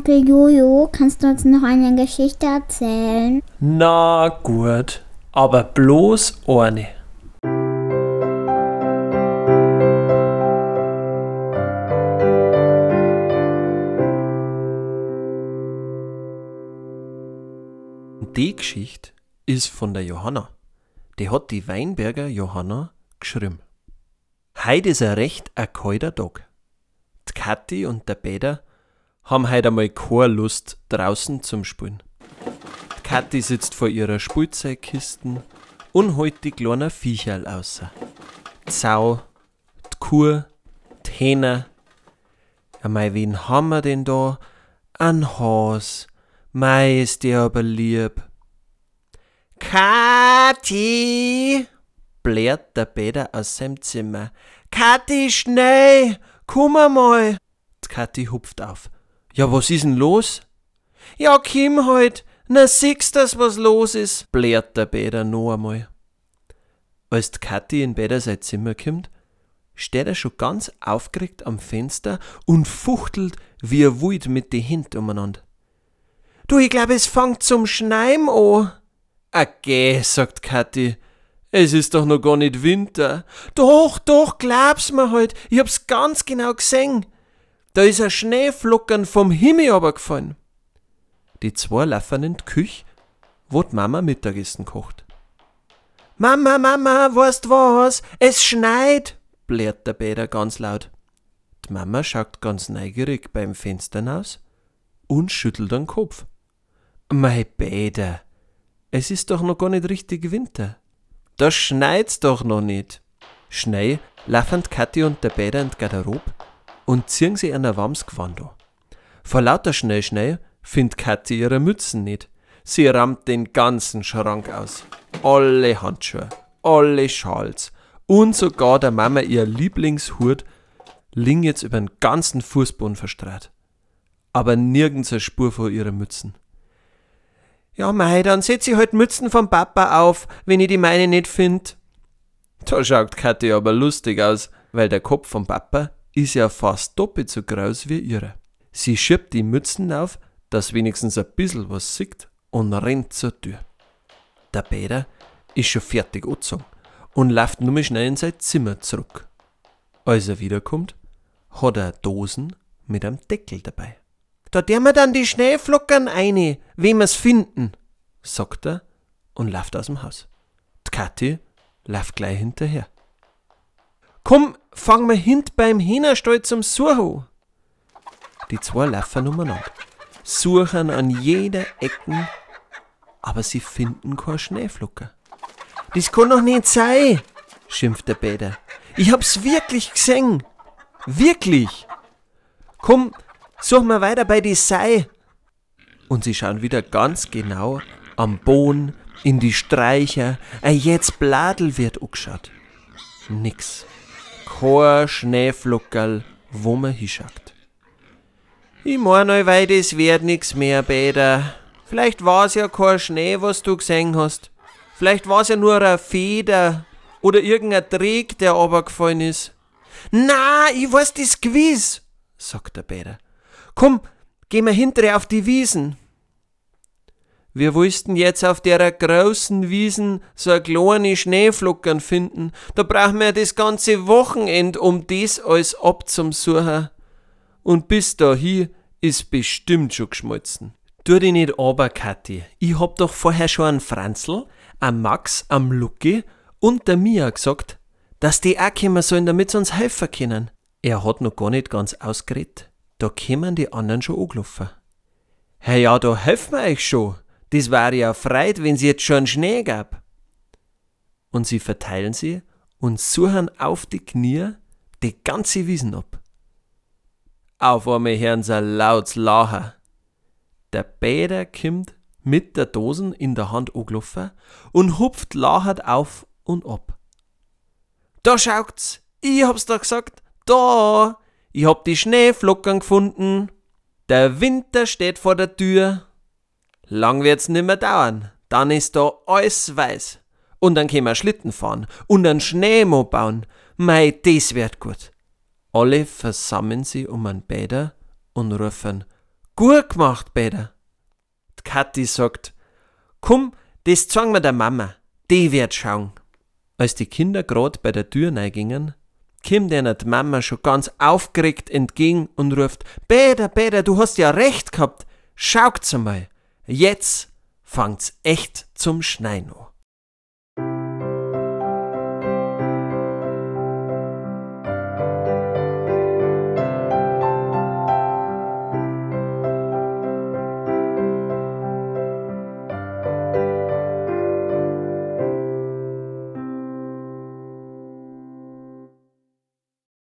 Onkel Jojo, kannst du uns noch eine Geschichte erzählen? Na gut, aber bloß eine. Die Geschichte ist von der Johanna. Die hat die Weinberger Johanna geschrieben. Heute ist ein recht ein kalter Tag. Die Kathi und der Peter haben heute einmal keine Lust draußen zum Spielen. Die Kathi sitzt vor ihrer Spielzeugkisten und holt die kleinen Viecherl aus. Die Sau, die Kuh, die Hähner. Mei, wen haben wir denn da? Ein Has. Mei, ist der aber lieb. Kathi! blärt der Peter aus seinem Zimmer. Kathi, schnell! Komm einmal! Die Kathi hupft auf. Ja, was ist denn los? Ja, Kim halt. Na, siehst das, was los ist, blärt der Peter noch einmal. Als Kathi in Peter sein Zimmer kommt, steht er schon ganz aufgeregt am Fenster und fuchtelt wie er Wut mit die Händen umeinander. Du, ich glaube, es fängt zum Schneim an. Okay, sagt Kathi. Es ist doch noch gar nicht Winter. Doch, doch, glaub's mir halt. Ich hab's ganz genau gesehen. Da ist ein Schneeflockern vom Himmel runtergefallen. Die zwei laufen in die Küche, wo die Mama Mittagessen kocht. Mama, Mama, weißt was? Es schneit, blärt der Peter ganz laut. Die Mama schaut ganz neugierig beim Fenster hinaus und schüttelt den Kopf. Mei Peter, es ist doch noch gar nicht richtig Winter. Da schneit's doch noch nicht. Schnell laufen Kathi und der Peter in die Garderobe und ziehen sie ein warmes Gewand an. Vor lauter Schnell, schnell findet Kathi ihre Mützen nicht. Sie rammt den ganzen Schrank aus. Alle Handschuhe, alle Schals und sogar der Mama ihr Lieblingshut liegen jetzt über den ganzen Fußboden verstreut. Aber nirgends eine Spur von ihren Mützen. Ja, mei, dann setz ich halt Mützen vom Papa auf, wenn ich die meine nicht find. Da schaut Kathi aber lustig aus, weil der Kopf vom Papa ist ja fast doppelt so groß wie ihre. Sie schiebt die Mützen auf, dass wenigstens ein bissl was sieht und rennt zur Tür. Der Peter ist schon fertig angezogen und läuft nur schnell in sein Zimmer zurück. Als er wiederkommt, hat er Dosen mit einem Deckel dabei. Da der mir dann die Schneeflockern eine, wie wir's finden, sagt er und läuft aus dem Haus. Die Kathi läuft gleich hinterher. Komm, fang mal hint beim Hühnerstall zum Suchen. Die zwei laufen umeinander, suchen an jeder Ecken, aber sie finden kein Schneeflocker. Das kann doch nicht sein, schimpft der Peter. Ich hab's wirklich gesehen. Wirklich. Komm, such mal weiter bei die Sei. Und sie schauen wieder ganz genau am Boden, in die Streicher, jetzt Bladel wird angeschaut. Nix. Kein Schneeflockerl, wo man hinschaut. Ich meine, weil das wird nix mehr, Peter. Vielleicht war's ja kein Schnee, was du gesehen hast. Vielleicht war's ja nur eine Feder oder irgendein Dreck, der runtergefallen ist. Na, ich weiß das gewiss, sagt der Peter. Komm, geh mal hinterher auf die Wiesen. Wir wussten jetzt auf der großen Wiesen so eine kleine Schneeflockern finden. Da brauchen wir das ganze Wochenend, um das alles abzumsuchen. Und bis dahin ist bestimmt schon geschmolzen. Tu dich nicht aber, Kathi. Ich hab doch vorher schon einen Franzl, am Max, am Lucky und der Mia gesagt, dass die auch kommen sollen, damit sie uns helfen können. Er hat noch gar nicht ganz ausgeredet. Da kämen die anderen schon angelaufen. Hey, ja, da helfen wir euch schon. Das wäre ja freit, wenn sie jetzt schon Schnee gab. Und sie verteilen sie und suchen auf die Knie die ganze Wiesen ab. Auf einmal hören sie laut lachen. Der Bäder kommt mit der Dosen in der Hand angelaufen und hupft lachend auf und ab. Da schaut's, ich hab's da gesagt, da, ich hab die Schneeflocken gefunden. Der Winter steht vor der Tür. Lang wird's nimmer dauern, dann ist da alles weiß. Und dann können wir Schlitten fahren und einen Schneemob bauen. Mei, das wird gut. Alle versammeln sie um einen Bäder und rufen Gut gemacht, Peter. Die Kathi sagt, komm, das zeigen wir der Mama. Die wird schauen. Als die Kinder grad bei der Tür neigingen, kommt ihnen die Mama schon ganz aufgeregt entgegen und ruft, Peter, Peter, du hast ja recht gehabt. Schaut's einmal. Jetzt fangt's echt zum Schneien an.